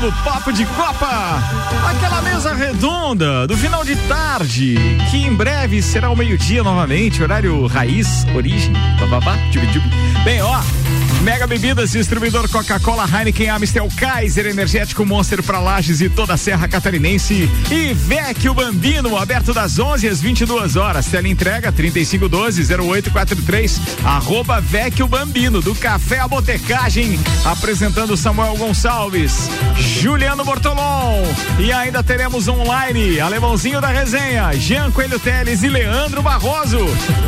do Papo de Copa. Aquela mesa redonda do final de tarde, que em breve será o meio-dia novamente, horário raiz, origem, bababá, Bem, ó, Mega Bebidas, distribuidor Coca-Cola, Heineken, Amstel, Kaiser, Energético Monster para Lages e toda a Serra Catarinense. E Vecchio Bambino, aberto das 11 às 22 horas. Tela entrega 3512-0843. Arroba Vecchio Bambino, do Café a Botecagem. Apresentando Samuel Gonçalves, Juliano Bortolom. E ainda teremos online, alemãozinho da resenha, Jean Coelho Teles e Leandro Barroso.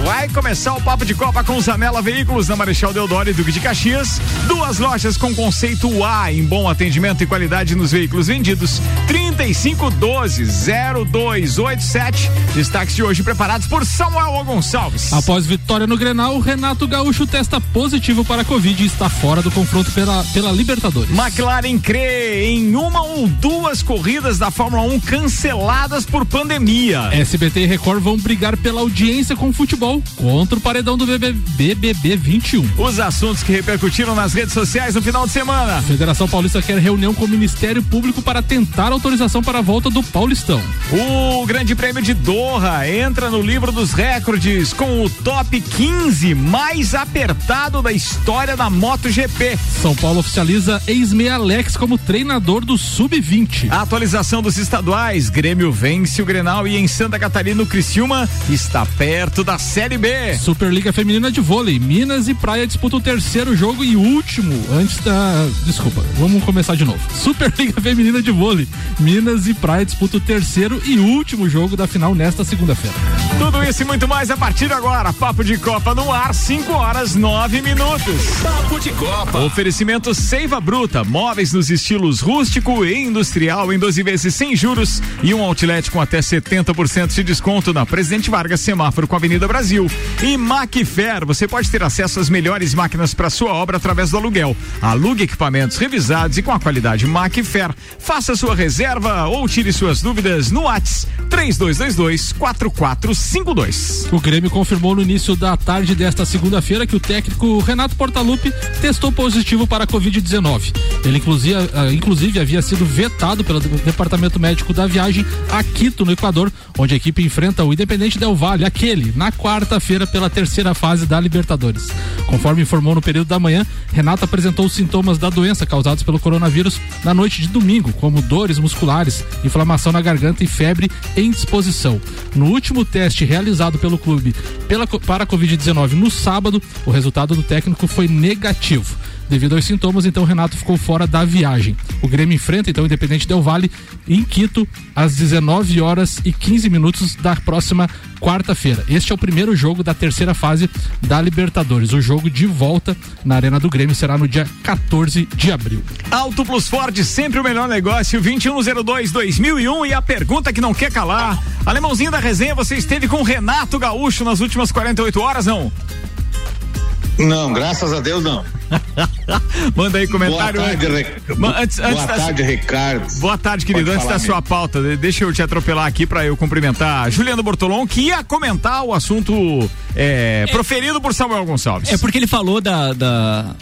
Vai começar o Papo de Copa com Zanela Veículos na Marechal Deodoro e Duque de Caxias Caxias, duas lojas com conceito A em bom atendimento e qualidade nos veículos vendidos. 3512-0287. Destaques de hoje preparados por Samuel Gonçalves. Após vitória no Grenal, Renato Gaúcho testa positivo para a Covid e está fora do confronto pela, pela Libertadores. McLaren crê em uma ou duas corridas da Fórmula 1 canceladas por pandemia. SBT e Record vão brigar pela audiência com o futebol contra o paredão do BBB, BBB 21. Os assuntos que representam repercutiram nas redes sociais no final de semana. A Federação Paulista quer reunião com o Ministério Público para tentar autorização para a volta do Paulistão. O Grande Prêmio de Doha entra no livro dos recordes com o top 15 mais apertado da história da MotoGP. São Paulo oficializa ex-meia Alex como treinador do Sub-20. A atualização dos estaduais, Grêmio vence o Grenal e em Santa Catarina o Criciúma está perto da Série B. Superliga Feminina de Vôlei, Minas e Praia disputam o terceiro jogo e último antes da. Desculpa, vamos começar de novo. Superliga Feminina de Vôlei. Minas e Praia disputam o terceiro e último jogo da final nesta segunda-feira. Tudo isso e muito mais a partir de agora. Papo de Copa no ar, 5 horas 9 minutos. Papo de Copa. Oferecimento Seiva Bruta, móveis nos estilos rústico e industrial em 12 vezes sem juros e um outlet com até 70% de desconto na Presidente Vargas Semáforo com a Avenida Brasil. E Macfair, você pode ter acesso às melhores máquinas para sua obra através do aluguel. Alugue equipamentos revisados e com a qualidade Macfair. Faça sua reserva ou tire suas dúvidas no WhatsApp 3222 4452. O Grêmio confirmou no início da tarde desta segunda-feira que o técnico Renato Portaluppi testou positivo para a Covid-19. Ele inclusive, ah, inclusive havia sido vetado pelo departamento médico da viagem a Quito, no Equador, onde a equipe enfrenta o Independente Del Valle, aquele, na quarta-feira pela terceira fase da Libertadores. Conforme informou no período da manhã, Renato apresentou os sintomas da doença causados pelo coronavírus na noite de domingo, como dores musculares, inflamação na garganta e febre em disposição. No último teste realizado pelo clube pela, para a Covid-19 no sábado, o resultado do técnico foi negativo. Devido aos sintomas, então Renato ficou fora da viagem. O Grêmio enfrenta então o Independente Del Vale em Quito às 19 horas e 15 minutos da próxima quarta-feira. Este é o primeiro jogo da terceira fase da Libertadores. O jogo de volta na Arena do Grêmio será no dia 14 de abril. Auto Plus Ford, sempre o melhor negócio, 2102-2001. E a pergunta que não quer calar: Alemãozinho da resenha, você esteve com Renato Gaúcho nas últimas 48 horas, não? Não, graças a Deus não. Manda aí comentário. Boa tarde, Re... antes, antes Boa tarde, Ricardo. Boa tarde, querido. Pode antes da sua pauta, deixa eu te atropelar aqui para eu cumprimentar Juliano Bortolom, que ia comentar o assunto é, proferido por Samuel Gonçalves. É porque ele falou da, da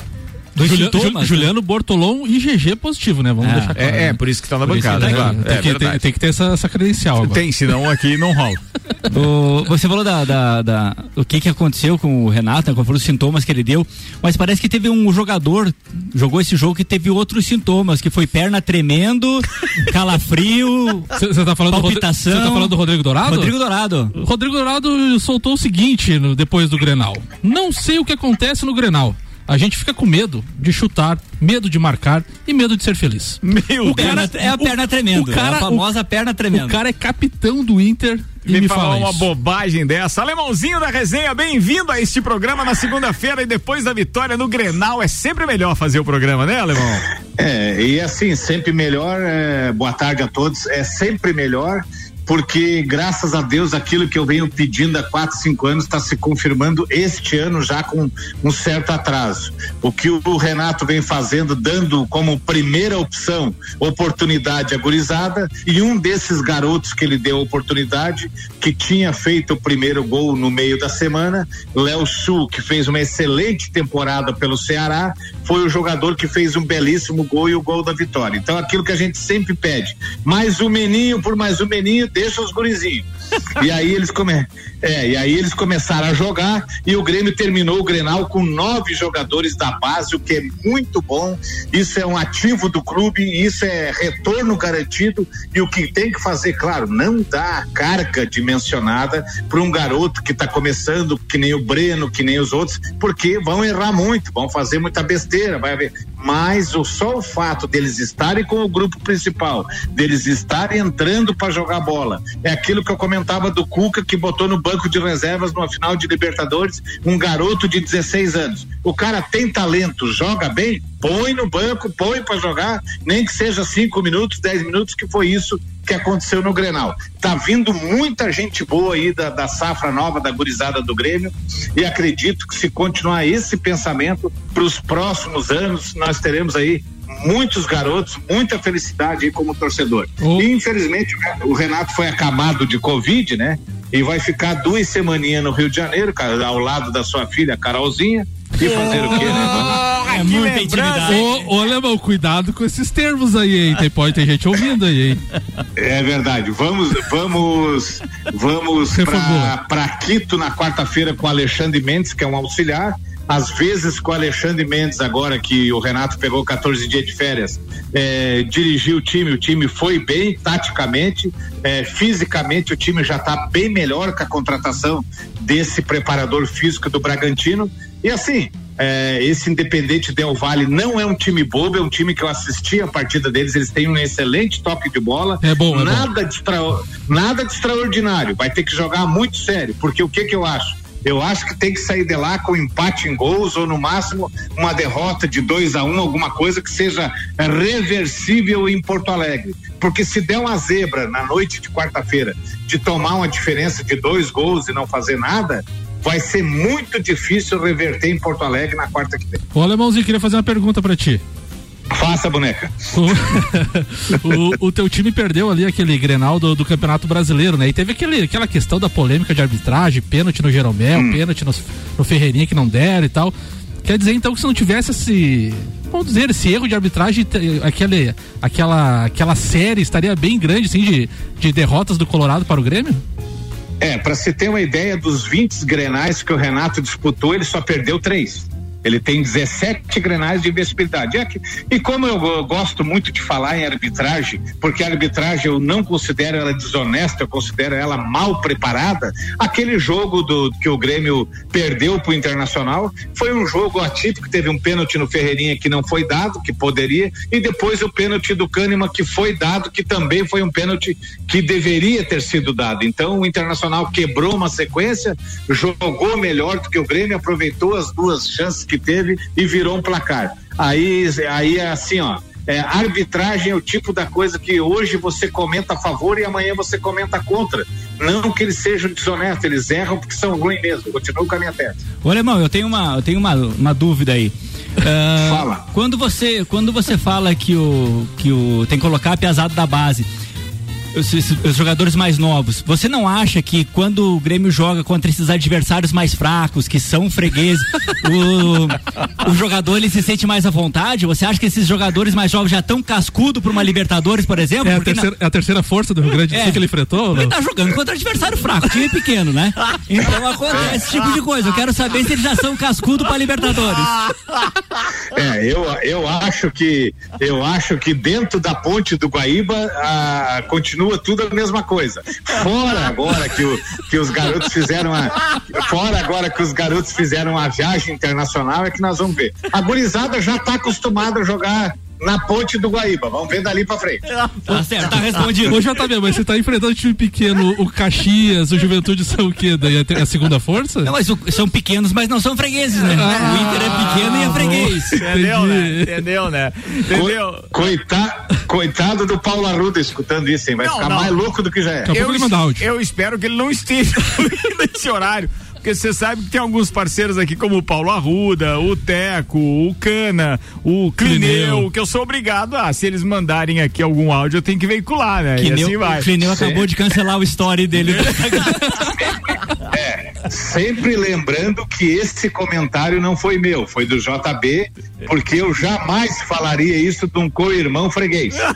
Juliano, sintomas, Juliano Bortolom e GG positivo, né? Vamos é, deixar claro. É, é, por isso que tá na por bancada, né? Claro. Tem, é, que, tem, tem, que ter essa, essa credencial agora. Tem, senão aqui não rola. o, você falou da, da, da, o que que aconteceu com o Renato, né, quais foram os sintomas que ele deu, mas parece que teve um jogador, jogou esse jogo que teve outros sintomas, que foi perna tremendo, calafrio, Você tá falando palpitação. Você tá falando do Rodrigo Dourado? Rodrigo Dourado. Rodrigo Dourado soltou o seguinte no, depois do Grenal. Não sei o que acontece no Grenal a gente fica com medo de chutar, medo de marcar e medo de ser feliz. Meu o cara, é a perna tremendo, o cara, é a famosa o, perna tremendo. O cara é capitão do Inter e me, me falar uma isso. bobagem dessa. Alemãozinho da resenha, bem-vindo a este programa na segunda-feira e depois da vitória no Grenal. É sempre melhor fazer o programa, né, Alemão? É, e assim, sempre melhor. É, boa tarde a todos. É sempre melhor porque graças a Deus aquilo que eu venho pedindo há quatro, cinco anos está se confirmando este ano já com um certo atraso. O que o Renato vem fazendo, dando como primeira opção oportunidade agorizada e um desses garotos que ele deu oportunidade, que tinha feito o primeiro gol no meio da semana, Léo Chu, que fez uma excelente temporada pelo Ceará, foi o jogador que fez um belíssimo gol e o gol da vitória. Então, aquilo que a gente sempre pede, mais um meninho por mais um meninho, deixa os gurizinhos. E aí eles come... é, e aí eles começaram a jogar e o Grêmio terminou o Grenal com nove jogadores da base, o que é muito bom. Isso é um ativo do clube, isso é retorno garantido e o que tem que fazer, claro, não dá carga dimensionada para um garoto que está começando, que nem o Breno, que nem os outros, porque vão errar muito, vão fazer muita besteira, vai haver. Mas o, só o fato deles estarem com o grupo principal, deles estarem entrando para jogar bola, é aquilo que eu comentava do Cuca que botou no banco de reservas numa final de Libertadores um garoto de 16 anos. O cara tem talento, joga bem, põe no banco, põe para jogar, nem que seja cinco minutos, dez minutos, que foi isso que aconteceu no Grenal. Tá vindo muita gente boa aí da, da safra nova, da gurizada do Grêmio, e acredito que se continuar esse pensamento, para os próximos anos, nós teremos aí muitos garotos, muita felicidade aí como torcedor. Oh. E, infelizmente, o Renato foi acamado de Covid, né? E vai ficar duas semaninhas no Rio de Janeiro, ao lado da sua filha, Carolzinha e fazer o quê, né? Vamos... É muita intimidade. Ô, ô Alemão, cuidado com esses termos aí, hein? Tem, pode ter gente ouvindo aí, hein? É verdade. Vamos, vamos, vamos para Quito na quarta-feira com o Alexandre Mendes, que é um auxiliar às vezes com o Alexandre Mendes, agora que o Renato pegou 14 dias de férias, é, dirigiu o time, o time foi bem taticamente, é, fisicamente o time já está bem melhor com a contratação desse preparador físico do Bragantino. E assim, é, esse Independente Del Vale não é um time bobo, é um time que eu assisti a partida deles, eles têm um excelente toque de bola. É bom, é nada, bom. De extra, nada de extraordinário. Vai ter que jogar muito sério, porque o que que eu acho? Eu acho que tem que sair de lá com empate em gols ou no máximo uma derrota de 2 a 1 um, alguma coisa que seja reversível em Porto Alegre. Porque se der uma zebra na noite de quarta-feira de tomar uma diferença de dois gols e não fazer nada, vai ser muito difícil reverter em Porto Alegre na quarta que vem. Ô Alemãozinho, queria fazer uma pergunta para ti. Faça, boneca. O, o, teu time perdeu ali aquele Grenal do, do, Campeonato Brasileiro, né? E teve aquele, aquela questão da polêmica de arbitragem, pênalti no Jeromel, hum. pênalti no, no Ferreirinha que não deram e tal. Quer dizer, então, que se não tivesse esse. Vamos dizer, esse erro de arbitragem, aquele, aquela, aquela série estaria bem grande, assim, de, de derrotas do Colorado para o Grêmio? É, para se ter uma ideia dos 20 grenais que o Renato disputou, ele só perdeu três. Ele tem 17 grenais de invencibilidade. E como eu gosto muito de falar em arbitragem, porque a arbitragem eu não considero ela desonesta, eu considero ela mal preparada, aquele jogo do que o Grêmio perdeu para o Internacional foi um jogo atípico, teve um pênalti no Ferreirinha que não foi dado, que poderia, e depois o pênalti do Kahneman que foi dado, que também foi um pênalti que deveria ter sido dado. Então o Internacional quebrou uma sequência, jogou melhor do que o Grêmio, aproveitou as duas chances que teve e virou um placar. Aí, aí é assim, ó. É, arbitragem é o tipo da coisa que hoje você comenta a favor e amanhã você comenta contra. Não que eles sejam desonestos, eles erram porque são ruins mesmo. Continuo com a minha tese. Ô, Alemão, eu tenho uma, eu tenho uma, uma dúvida aí. Uh, fala. Quando você, quando você fala que o, que o tem que colocar a da base, os, os, jogadores mais novos, você não acha que quando o Grêmio joga contra esses adversários mais fracos, que são fregueses, o, o, jogador ele se sente mais à vontade? Você acha que esses jogadores mais jovens já estão cascudo para uma Libertadores, por exemplo? É a, terceira, é a, terceira, força do Rio Grande do Sul é, que ele enfrentou? Ele tá jogando contra adversário fraco, time pequeno, né? Então acontece esse tipo de coisa. Eu quero saber se eles já são cascudo para Libertadores. É, eu, eu acho que eu acho que dentro da ponte do Guaíba a, continua continua tudo a mesma coisa. Fora agora que, o, que os garotos fizeram a. Fora agora que os garotos fizeram a viagem internacional, é que nós vamos ver. A gurizada já está acostumada a jogar na ponte do Guaíba. Vamos ver dali pra frente. Tá certo, tá respondido. Ô, JB, mas você tá enfrentando time pequeno, o Caxias, o Juventude são o quê? Daí a, a segunda força? Não, mas o, são pequenos, mas não são fregueses, né? Ah, o Inter é pequeno e é freguês. Entendeu, né? Entendeu, né? Entendeu? Coita, coitado do Paulo Arruda escutando isso, hein? Vai não, ficar não. mais louco do que já é. Eu, eu espero que ele não esteja nesse horário Porque você sabe que tem alguns parceiros aqui, como o Paulo Arruda, o Teco, o Cana, o Clineu, Clineu, que eu sou obrigado a, se eles mandarem aqui algum áudio, eu tenho que veicular, né? Clineu, e assim vai. O Clineu acabou de cancelar o story dele. é, sempre lembrando que esse comentário não foi meu, foi do JB, porque eu jamais falaria isso de um co-irmão freguês.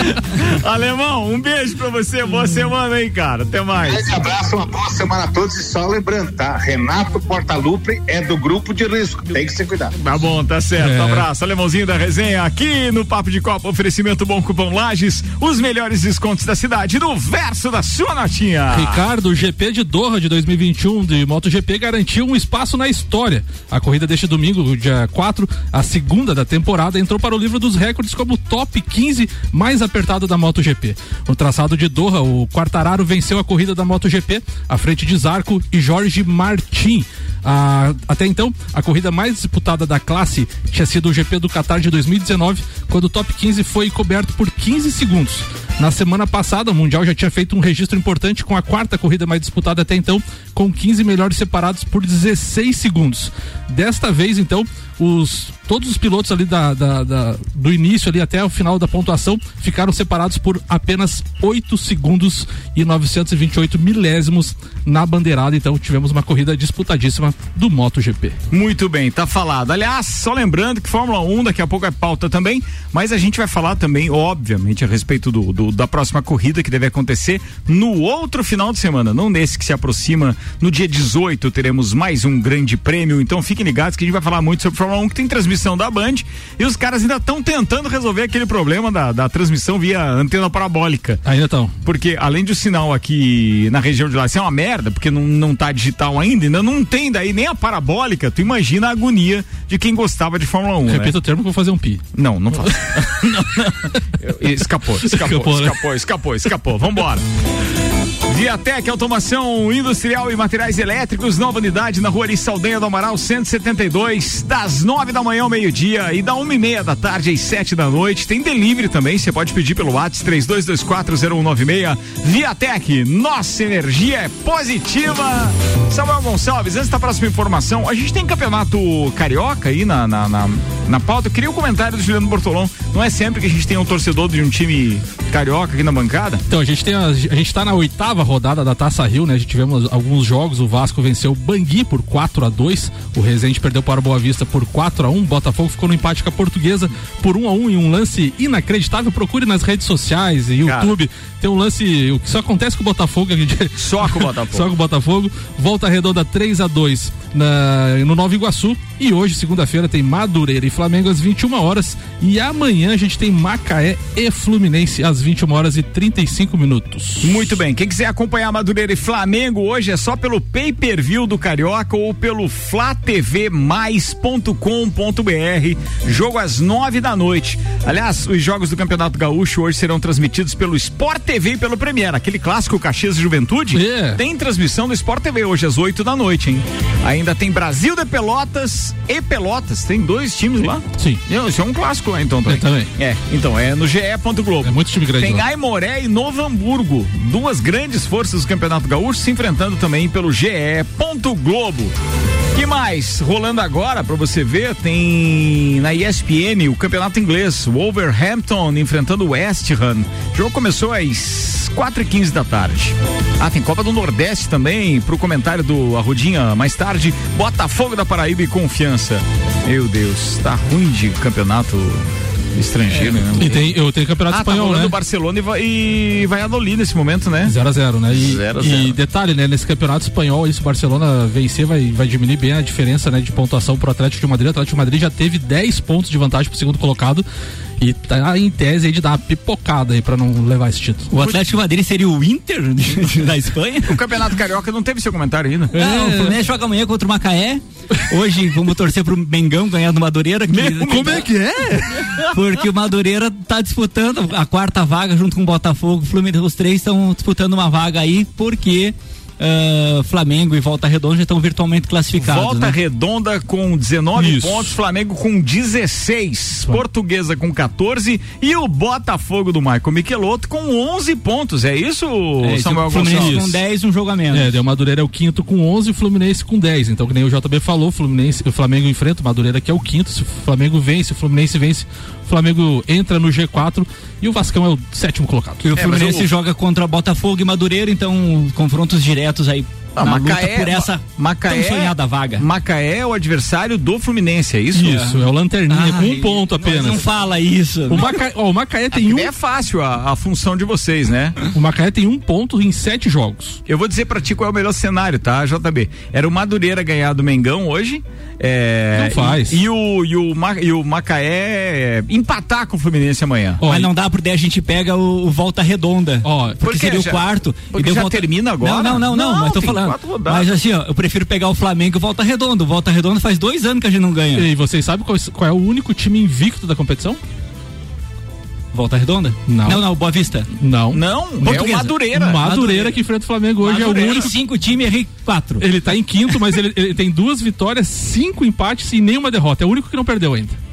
Alemão, um beijo pra você, boa semana aí, cara. Até mais. Um abraço, uma boa semana a todos e só lembrando, tá? Renato Portalupre é do grupo de risco, tem que se cuidar. Tá bom, tá certo. É. Abraço, Alemãozinho da resenha aqui no Papo de Copa, oferecimento Bom Cupom Lages, os melhores descontos da cidade no verso da sua notinha. Ricardo, o GP de Doha de 2021 de MotoGP garantiu um espaço na história. A corrida deste domingo, dia 4, a segunda da temporada, entrou para o livro dos recordes como top 15 mais apertado da MotoGP. No traçado de Doha, o Quartararo venceu a corrida da MotoGP à frente de Zarco e Jorge Martin. Ah, até então, a corrida mais disputada da classe tinha sido o GP do Qatar de 2019, quando o top 15 foi coberto por 15 segundos. Na semana passada, o Mundial já tinha feito um registro importante com a quarta corrida mais disputada até então, com 15 melhores separados por 16 segundos. Desta vez, então, os todos os pilotos ali da, da, da, do início ali até o final da pontuação ficaram separados por apenas 8 segundos e 928 milésimos na bandeirada. Então tivemos uma corrida disputadíssima do MotoGP. Muito bem, tá falado. Aliás, só lembrando que Fórmula 1 daqui a pouco é pauta também, mas a gente vai falar também, obviamente, a respeito do, do da próxima corrida que deve acontecer no outro final de semana, não nesse que se aproxima. No dia 18 teremos mais um grande prêmio, então fiquem ligados que a gente vai falar muito sobre Fórmula 1 que tem transmissão da Band e os caras ainda estão tentando resolver aquele problema da, da transmissão via antena parabólica. Ainda estão. Porque além do sinal aqui na região de lá ser é uma merda, porque não, não tá digital ainda, ainda não tem daí nem a parabólica, tu imagina a agonia de quem gostava de Fórmula 1. Repita né? o termo que eu vou fazer um pi. Não, não faço. escapou, escapou, escapou, né? escapou, escapou, escapou. Vambora. Viatec Automação Industrial e Materiais Elétricos, nova unidade na rua Saldanha do Amaral 172, das nove da manhã ao meio-dia e da uma e meia da tarde às sete da noite. Tem delivery também, você pode pedir pelo WhatsApp 32240196. Viatec, nossa energia é positiva. Samuel Gonçalves, antes da próxima informação, a gente tem campeonato carioca aí na, na, na, na pauta. Eu queria um comentário do Juliano Bortolão. Não é sempre que a gente tem um torcedor de um time carioca aqui na bancada? Então, a gente tem a, a gente tá na oitava rodada da Taça Rio, né? A gente tivemos alguns jogos, o Vasco venceu o Bangui por 4 a 2 o Rezende perdeu para o Boa Vista por 4 a 1 Botafogo ficou no empate com a Portuguesa por 1 a 1 em um lance inacreditável. Procure nas redes sociais e YouTube. Cara. Tem um lance, o que só acontece com o Botafogo. Só com o Botafogo. só com o Botafogo. Volta redonda 3 a 2 na, no Nova Iguaçu. E hoje, segunda-feira, tem Madureira e Flamengo às 21 horas. E amanhã a gente tem Macaé e Fluminense às 21 horas e 35 minutos. Muito bem. Quem quiser acompanhar Madureira e Flamengo hoje é só pelo pay per view do Carioca ou pelo flatvmais.com.br. Jogo às nove da noite. Aliás, os jogos do Campeonato Gaúcho hoje serão transmitidos pelo Sport TV e pelo Premier. Aquele clássico Caxias Juventude yeah. tem transmissão do Sport TV hoje às 8 da noite, hein? Ainda tem Brasil de Pelotas e Pelotas. Tem dois times lá? Sim. Isso é um clássico lá, então também. É, também. É, então é no GE. Globo. É muito time grande. Tem lá. Aimoré e Novo Hamburgo. Duas grandes forças do Campeonato Gaúcho se enfrentando também pelo GE. Globo. Que mais? Rolando agora, para você ver, tem na ESPN o campeonato inglês, Wolverhampton enfrentando o West Ham. O jogo começou às 4 e 15 da tarde. Ah, tem Copa do Nordeste também, pro comentário do Arrudinha mais tarde. Botafogo da Paraíba e Confiança. Meu Deus, tá ruim de campeonato estrangeiro, é. né? E tem, eu tenho campeonato ah, tá espanhol, tá né? Barcelona e, e Valladolid nesse momento, né? 0 a 0 né? E, zero a zero. e detalhe, né? Nesse campeonato espanhol, isso, Barcelona vencer vai, vai diminuir bem a diferença, né? De pontuação pro Atlético de Madrid. O Atlético de Madrid já teve 10 pontos de vantagem pro segundo colocado e tá em tese aí de dar uma pipocada aí pra não levar esse título. O Atlético Madrid seria o Inter da Espanha? O Campeonato Carioca não teve seu comentário ainda. É, não, o Fluminense joga amanhã contra o Macaé. Hoje vamos torcer pro Mengão ganhar no Madureira. Que, Como é que é? Porque o Madureira tá disputando a quarta vaga junto com o Botafogo. O Fluminense, os três estão disputando uma vaga aí porque uh, Flamengo e Volta Redonda já estão virtualmente classificados. Volta né? Redonda com 19 Isso. pontos, Flamengo com 16, Portuguesa com 14 e o Botafogo do Michael Michelotto com 11 pontos. É isso, É, Samuel o Fluminense Gonçalves? com 10, um jogo a menos. É, o Madureira é o quinto com 11 e o Fluminense com 10. Então, que nem o JB falou, o Fluminense, o Flamengo enfrenta o Madureira que é o quinto. Se o Flamengo vence, o Fluminense vence, o Flamengo entra no G4 e o Vascão é o sétimo colocado. E o É, Fluminense o- joga contra Botafogo e Madureira, então confrontos diretos aí Ah, na Macaé- luta por essa Macaé- tão sonhada vaga. Macaé é o adversário do Fluminense, é isso? Isso, é o Lanterninha com um Ai, ponto não- apenas. Não fala isso. O, Maca... ó, o Macaé tem um, É fácil a, a função de vocês, né? o Macaé tem um ponto em sete jogos. Eu vou dizer pra ti qual é o melhor cenário, tá, JB? Era o Madureira ganhar do Mengão hoje. É, Não faz. E, e o, e, o, e o Macaé empatar com o Fluminense amanhã. Ó, Mas não dá, porque a gente pega o, o Volta Redonda. Ó, porque Por quê? seria Já- o quarto. porque daí já volta... termina agora? Não, não, não, não, Não, mas tô falando. Mas assim, ó, eu prefiro pegar o Flamengo e o Volta Redonda. O Volta Redonda faz dois anos que a gente não ganha. E vocês sabem qual, qual é o único time invicto da competição? Volta Redonda? Não. Não, não, Boa Vista. Não. Não, é o Portuguesa. Madureira. O Madureira Madureira. que enfrenta o Flamengo hoje é Madureira. o único. Cinco times, errei quatro. Ele tá em quinto, mas ele, ele tem duas vitórias, cinco empates e nenhuma derrota. É o único que não perdeu ainda.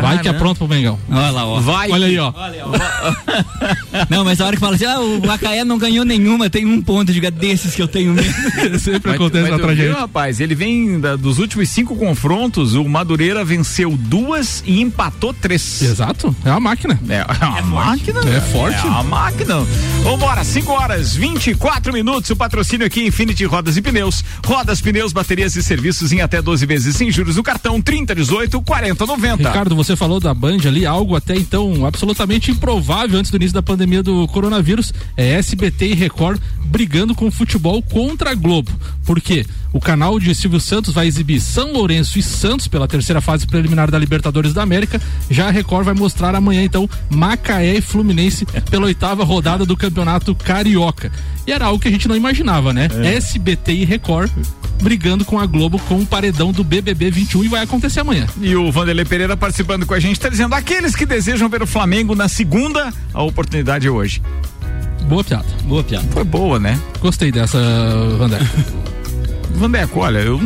Vai que é pronto pro Mengão. Olha lá, ó. Vai. Olha aí, ó. Não, mas a hora que fala assim, ah, o Macaé não ganhou nenhuma, tem um ponto de desses que eu tenho mesmo. Sempre Mas, acontece mas na tragédia. rapaz, ele vem da- dos últimos cinco confrontos, o Madureira venceu duas e empatou três. Exato, é uma máquina. É, a máquina. É forte. É a máquina. Vambora, 5 horas 24 minutos. O patrocínio aqui Infinity Rodas e Pneus. Rodas, pneus, baterias e serviços em até 12 vezes sem juros no cartão 3018 4090. Ricardo, você falou da Band ali, algo até então absolutamente improvável antes do início da pandemia do coronavírus. É SBT e Record brigando com o futebol contra a Globo. Por quê? O canal de Silvio Santos vai exibir São Lourenço e Santos pela terceira fase preliminar da Libertadores da América. Já a Record vai mostrar amanhã, então, Macaé e Fluminense pela oitava rodada do Campeonato Carioca. E era algo que a gente não imaginava, né? SBT e Record brigando com a Globo com o paredão do BBB 21 e vai acontecer amanhã. E o Vanderlei Pereira participando com a gente, está dizendo: aqueles que desejam ver o Flamengo na segunda, a oportunidade é hoje. Boa piada. Boa piada. Foi boa, né? Gostei dessa, Vander. Vandeco, olha, eu.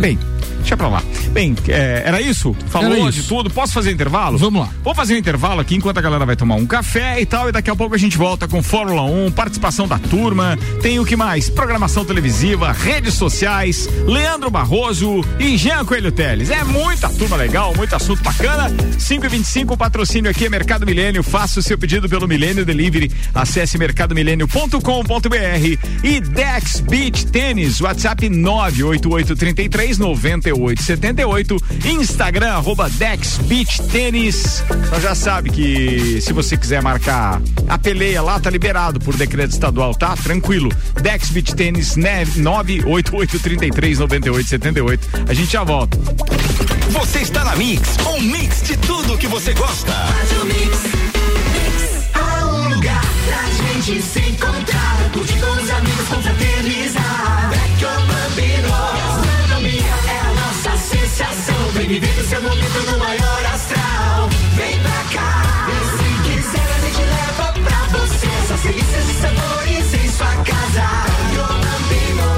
Bem, deixa pra lá. Bem, é, era isso? Falou Era de isso. tudo? Posso fazer intervalo? Vamos lá. Vou fazer um intervalo aqui enquanto a galera vai tomar um café e tal, e daqui a pouco a gente volta com Fórmula 1, participação da turma, tem o que mais? Programação televisiva, redes sociais, Leandro Barroso e Jean Coelho Teles. É muita turma legal, muito assunto bacana. 5 e 25 o patrocínio aqui é Mercado Milênio. Faça o seu pedido pelo Milênio Delivery. Acesse mercadomilênio.com.br e Dex Beach Tênis, WhatsApp 98833 9878, Instagram arroba Dex Beach Tênis. Então já sabe que se você quiser marcar a peleia lá, tá liberado por decreto estadual, tá? Tranquilo. Dex Beach Tênis né, 98833 9878. A gente já volta. Você está na Mix, um mix de tudo que você gosta. Há um lugar pra gente se encontrar, curtir com os amigos, confraternizar. Vecchio Bambino, sensação. Vem viver o seu momento no maior astral. Vem pra cá, e se quiser a gente leva pra você essas delícias e sabores em sua casa. Vecchio Bambino,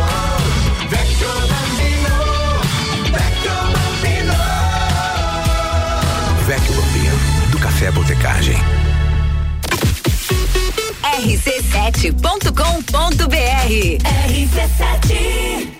Vecchio Bambino, Vecchio Bambino. Vecchio Bambino, do Café Botecagem. rc7.com.br RC7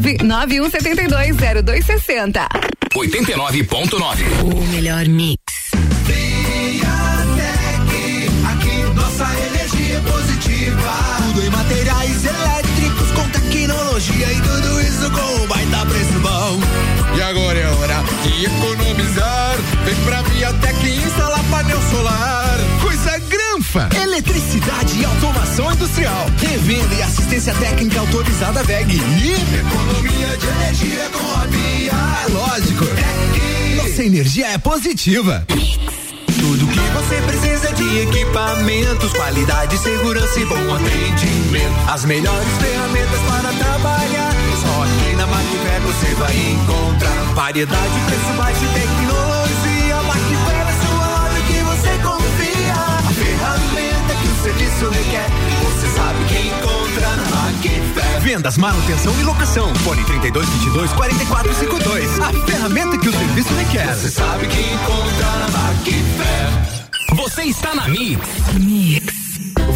91720260. 89.9. O melhor mix. Aqui nossa energia é positiva. Tudo em materiais elétricos com tecnologia e tudo isso com um baita preço bom. E agora é hora de economizar. Vem pra Viatec e instalar automação industrial. Revenda e assistência técnica autorizada VEG. E economia de energia com a Bia. É lógico. Nossa energia é positiva. Tudo que você precisa de equipamentos, qualidade, segurança e bom atendimento. As melhores ferramentas para trabalhar. Só aqui na Macfer você vai encontrar variedade, preço baixo e tecnologia. O serviço requer. Você sabe que encontra na Macfer. Vendas, manutenção e locação. Fone 3222 4452. A ferramenta que o serviço requer. Você sabe que encontra na Macfer. Você está na Mix.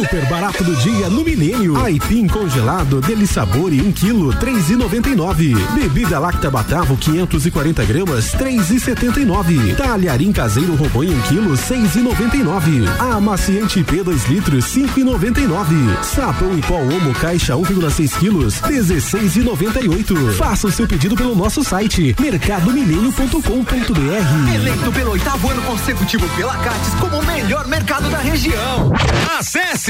Super barato do dia no Milênio. Aipim congelado, dele sabor e 1 quilo, três e noventa e nove. Bebida Lacta Batavo 540 gramas, três e setenta e nove. Talharim caseiro Robonho 1 quilo, seis e noventa e nove. Amaciante P 2 litros, cinco e noventa e nove. Sapão em pó Omo caixa 1,6 quilos, dezesseis e noventa e oito. Faça o seu pedido pelo nosso site mercadomilênio.com.br. Eleito pelo oitavo ano consecutivo pela Cates como o melhor mercado da região. Acesse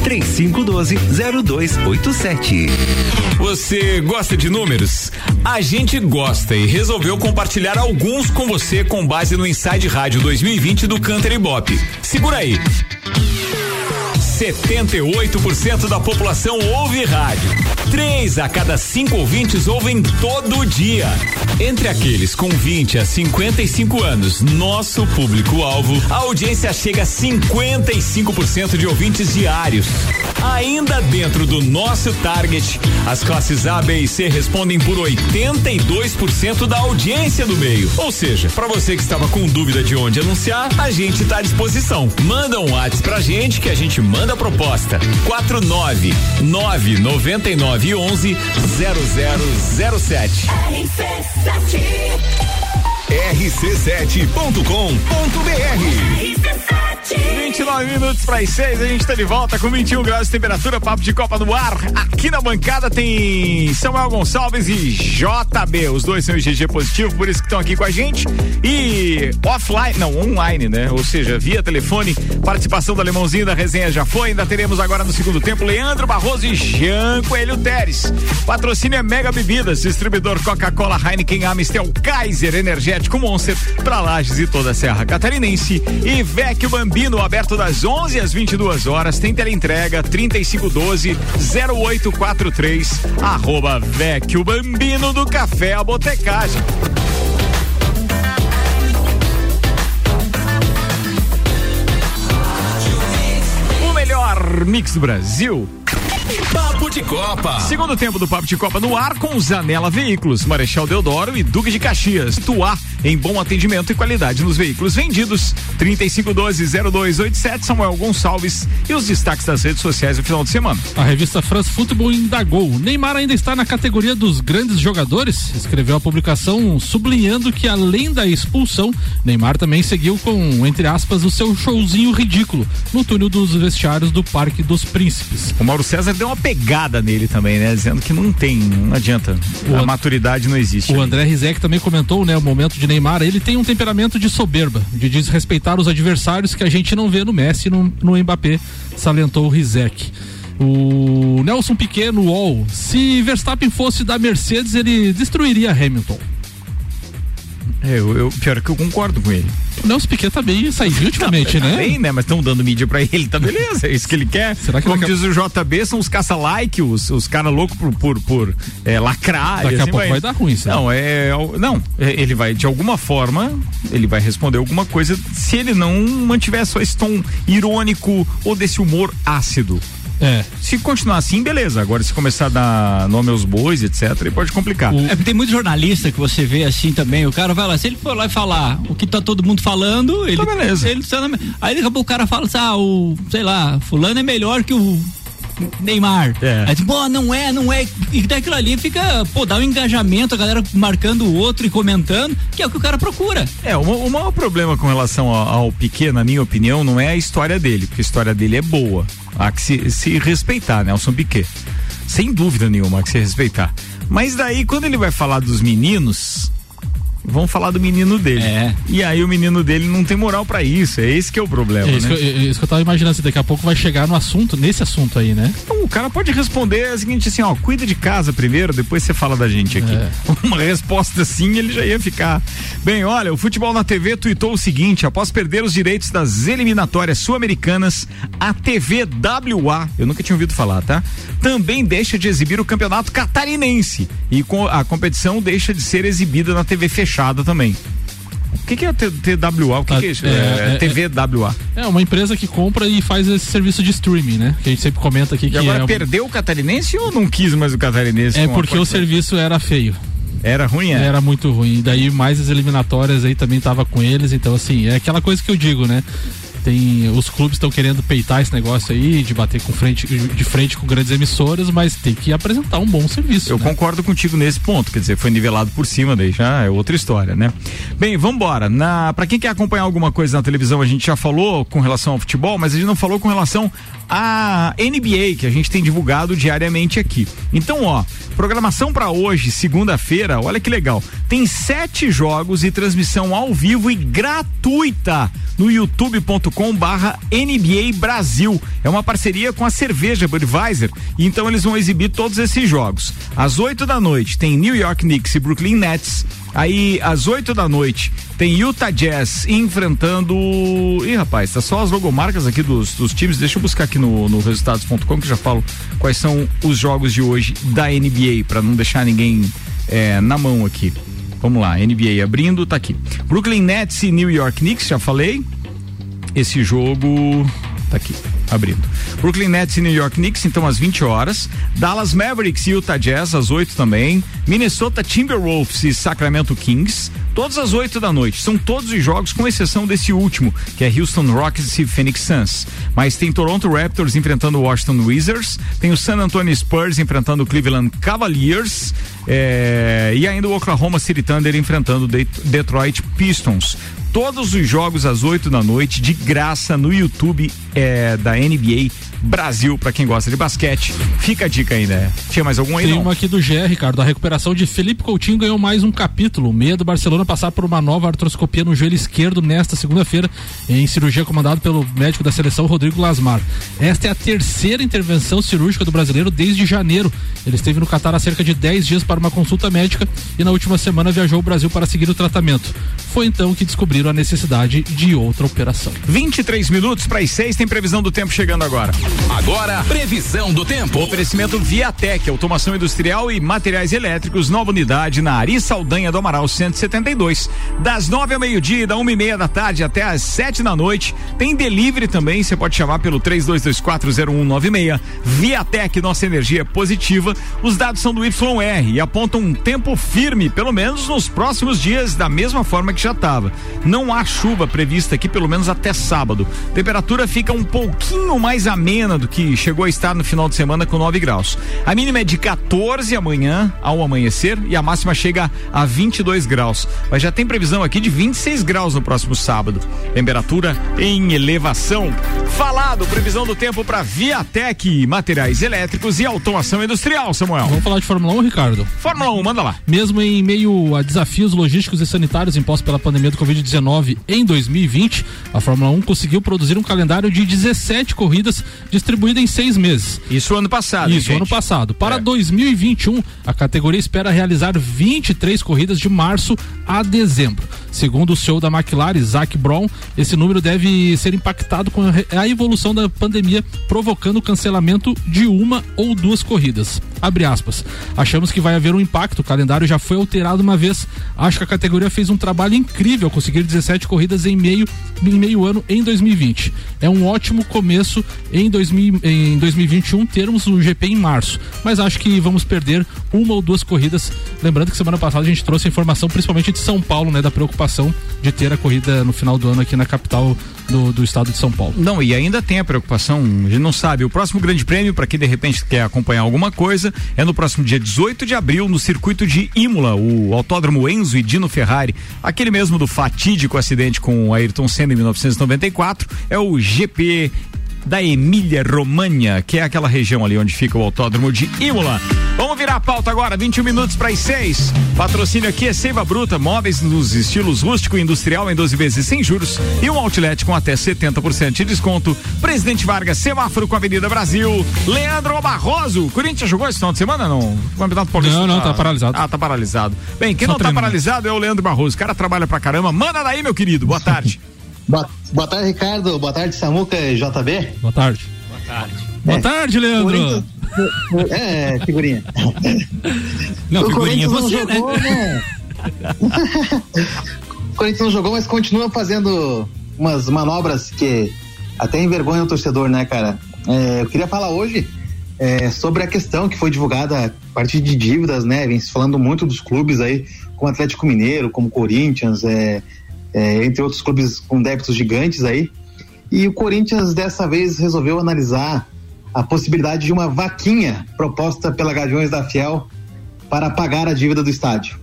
3512 0287. Você gosta de números? A gente gosta e resolveu compartilhar alguns com você com base no Inside Rádio 2020 do Canter Ibope. Segura aí. 78% da população ouve rádio. Três a cada cinco ouvintes ouvem todo dia. Entre aqueles com 20 a 55 anos, nosso público-alvo, a audiência chega a 55% de ouvintes diários. Ainda dentro do nosso target, as classes A, B e C respondem por 82% da audiência do meio. Ou seja, para você que estava com dúvida de onde anunciar, a gente está à disposição. Manda um WhatsApp pra gente que a gente manda a proposta. 49 999 11 0007. rc7.com.br 29 minutos para as 6, a gente está de volta com 21 graus de temperatura, papo de Copa no ar. Aqui na bancada tem Samuel Gonçalves e JB. Os dois são GG positivo, por isso que estão aqui com a gente. E offline, não, online, né? Ou seja, via telefone, participação do Alemãozinho da resenha já foi. Ainda teremos agora no segundo tempo Leandro Barroso e Jean Coelho Teres. Patrocínio é Mega Bebidas, distribuidor Coca-Cola, Heineken, Amistel, Kaiser, Energético Monster, pra Lages e toda a Serra Catarinense. E Vecchio Bambino Bambino, aberto das 11 às 22 horas. Tem teleentrega 3512 0843. Arroba Vecchio Bambino do Café a Botecagem. O melhor mix do Brasil. De Copa. Segundo tempo do Papo de Copa no ar com Zanela Veículos, Marechal Deodoro e Duque de Caxias. Tuá em bom atendimento e qualidade nos veículos vendidos. 3512-0287, Samuel Gonçalves e os destaques das redes sociais do final de semana. A revista France Football indagou. Neymar ainda está na categoria dos grandes jogadores. Escreveu a publicação sublinhando que além da expulsão, Neymar também seguiu com, entre aspas, o seu showzinho ridículo no túnel dos vestiários do Parque dos Príncipes. O Mauro César deu uma pegada nele também, né? Dizendo que não tem, não adianta. O a An- maturidade não existe. O André Rizek também comentou, né, o momento de Neymar. Ele tem um temperamento de soberba, de desrespeitar os adversários que a gente não vê no Messi e no, no Mbappé, salientou o Rizek. O Nelson Piquet no UOL. Se Verstappen fosse da Mercedes, ele destruiria Hamilton. É, eu, eu- pior é que eu concordo com ele. O Nelson Piquet tá bem saído ultimamente, tá né? Bem, né? Mas estão dando mídia pra ele, tá beleza, é isso que ele quer. Será que Como daqui a- diz o JB, são os caça-like, os, os caras loucos por, por, por é, lacrar. Daqui e a assim pouco vai dar ruim né? Não, é. Não, é, ele vai, de alguma forma, ele vai responder alguma coisa se ele não mantiver só esse tom irônico ou desse humor ácido. É. Se continuar assim, beleza. Agora, se começar a dar nome aos bois, etc., aí pode complicar. É porque tem muito jornalista que você vê assim também. O cara vai lá, se ele for lá e falar o que tá todo mundo falando, ele. beleza. Ele, tá na- aí daqui a pouco o cara fala assim: ah, o, sei lá, fulano é melhor que o. Neymar. É. Aí, pô, não é, não é. E daquilo ali fica, pô, dá um engajamento, a galera marcando o outro e comentando, que é o que o cara procura. É, o, o maior problema com relação ao, ao Piquet, na minha opinião, não é a história dele, porque a história dele é boa. Há que se, se respeitar, Nelson Piquet. Sem dúvida nenhuma, há que se respeitar. Mas daí, quando ele vai falar dos meninos, vão falar do menino dele. É. E aí o menino dele não tem moral pra isso. É esse que é o problema, É isso, né? que, eu- é isso que eu tava imaginando, assim, daqui a pouco vai chegar no assunto, nesse assunto aí, né? Então, o cara pode responder o seguinte assim, ó, cuida de casa primeiro, depois você fala da gente aqui. É. Uma resposta assim, ele já ia ficar. Bem, olha, o Futebol na TV tuitou o seguinte, após perder os direitos das eliminatórias sul-americanas, a TV WA, eu nunca tinha ouvido falar, tá? Também deixa de exibir o campeonato catarinense e com- a competição deixa de ser exibida na TV fechada também. O que, que é TWA? O que, Ah, que é isso? é, É, é, TV WA. É uma empresa que compra e faz esse serviço de streaming, né? Que a gente sempre comenta aqui E que agora é, perdeu o catarinense ou não quis mais o catarinense? é porque o serviço era feio. Era ruim, é? Era muito ruim. E daí mais as eliminatórias aí também tava com eles. Então, assim, é aquela coisa que eu digo, né? Tem, os clubes estão querendo peitar esse negócio aí, de bater com frente, de frente com grandes emissoras, mas tem que apresentar um bom serviço. Eu né? concordo contigo nesse ponto, quer dizer, foi nivelado por cima, daí já é outra história, né? Bem, vambora. Na, pra quem quer acompanhar alguma coisa na televisão, a gente já falou com relação ao futebol, mas a gente não falou com relação à NBA, que a gente tem divulgado diariamente aqui. Então, ó, programação pra hoje, segunda-feira, olha que legal. Tem sete jogos e transmissão ao vivo e gratuita no youtube.com barra NBA Brasil. É uma parceria com a cerveja Budweiser, então eles vão exibir todos esses jogos. Às 8 da noite tem New York Knicks e Brooklyn Nets. Aí, às 8 da noite, tem Utah Jazz enfrentando. Ih, rapaz, tá só as logomarcas aqui dos, dos times. Deixa eu buscar aqui no, no resultados.com que já falo quais são os jogos de hoje da NBA, para não deixar ninguém é, na mão aqui. Vamos lá, NBA abrindo, tá aqui. Brooklyn Nets e New York Knicks, já falei. Esse jogo tá aqui, abrindo. Brooklyn Nets e New York Knicks, então às 20 horas. Dallas Mavericks e Utah Jazz às 8 também. Minnesota Timberwolves e Sacramento Kings, todas às 8 da noite. São todos os jogos, com exceção desse último, que é Houston Rockets e Phoenix Suns. Mas tem Toronto Raptors enfrentando Washington Wizards, tem o San Antonio Spurs enfrentando o Cleveland Cavaliers. é, e ainda o Oklahoma City Thunder enfrentando o Det- Detroit Pistons. Todos os jogos às 8 da noite, de graça no YouTube é, da NBA Brasil, pra quem gosta de basquete. Fica a dica aí, né? Tinha mais algum aí? Tem não? uma aqui do GR, Ricardo. A recuperação de Felipe Coutinho ganhou mais um capítulo. Meia do Barcelona passar por uma nova artroscopia no joelho esquerdo nesta segunda-feira, em cirurgia comandada pelo médico da seleção Rodrigo Lasmar. Esta é a terceira intervenção cirúrgica do brasileiro desde janeiro. Ele esteve no Catar há cerca de 10 dias para uma consulta médica e na última semana viajou ao Brasil para seguir o tratamento. Foi então que descobriram a necessidade de outra operação. 23 minutos para as 6, tem previsão do tempo chegando agora. Agora, previsão do tempo. Oferecimento Viatec, automação industrial e materiais elétricos, nova unidade na Ari Saldanha do Amaral 172. Das 9 ao meio-dia e da uma e meia da tarde até às 7 da noite. Tem delivery também, você pode chamar pelo 32240196. Viatec, nossa energia é positiva. Os dados são do YR e apontam um tempo firme, pelo menos nos próximos dias, da mesma forma que já estava. Não há chuva prevista aqui, pelo menos até sábado. Temperatura fica um pouquinho mais amena do que chegou a estar no final de semana com 9 graus. A mínima é de 14 amanhã ao amanhecer e a máxima chega a 22 graus. Mas já tem previsão aqui de 26 graus no próximo sábado. Temperatura em elevação. Falado, previsão do tempo para Viatec, materiais elétricos e automação industrial, Samuel. Vamos falar de Fórmula 1, Ricardo? Fórmula 1, manda lá. Mesmo em meio a desafios logísticos e sanitários impostos pela pandemia do Covid-19 em 2020, a Fórmula 1 conseguiu produzir um calendário de 17 corridas distribuída em seis meses. Isso ano passado. hein, Isso, ano passado. Para É. 2021, a categoria espera realizar 23 corridas de março a dezembro. Segundo o CEO da McLaren, Zac Brown, esse número deve ser impactado com a evolução da pandemia, provocando o cancelamento de uma ou duas corridas. Abre aspas. Achamos que vai haver um impacto, o calendário já foi alterado uma vez. Acho que a categoria fez um trabalho incrível ao conseguir 17 corridas em meio, em meio ano em 2020. É um ótimo começo em, 2000, em 2021 termos o GP em março, mas acho que vamos perder uma ou duas corridas. Lembrando que semana passada a gente trouxe a informação, principalmente de São Paulo, né, da preocupação de ter a corrida no final do ano aqui na capital do, do estado de São Paulo. Não, e ainda tem a preocupação, a gente não sabe. O próximo grande prêmio, para quem de repente quer acompanhar alguma coisa, é no próximo dia 18 de abril, no circuito de Imola, o Autódromo Enzo e Dino Ferrari, aquele mesmo do fatídico acidente com Ayrton Senna em 1994, é o GP da Emília Romagna, que é aquela região ali onde fica o Autódromo de Imola. Vamos virar a pauta agora, 21 minutos para as 6. Patrocínio aqui é Seiva Bruta, móveis nos estilos rústico e industrial em 12 vezes sem juros e um outlet com até 70% de desconto. Presidente Vargas, semáforo com a Avenida Brasil. Leandro Barroso, Corinthians jogou esse final de semana não? O Campeonato Paulista Não, não, tá paralisado. Ah, tá paralisado. Bem, quem Só não tá treinando. paralisado é o Leandro Barroso. O cara trabalha pra caramba. Manda daí, meu querido. Boa tarde. Boa, boa tarde, Ricardo. Boa tarde, Samuca e JB. Boa tarde. Boa tarde. Boa tarde, Leandro. Corinthians- É, figurinha. Não, O figurinha é Corinthians não você, né? jogou, né? o Corinthians não jogou, mas continua fazendo umas manobras que até envergonham o torcedor, né, cara? É, eu queria falar hoje é, sobre a questão que foi divulgada a partir de dívidas, né? Vem se falando muito dos clubes aí, como Atlético Mineiro, como Corinthians, é, é, entre outros clubes com débitos gigantes aí. E o Corinthians dessa vez resolveu analisar a possibilidade de uma vaquinha proposta pela Gaviões da Fiel para pagar a dívida do estádio.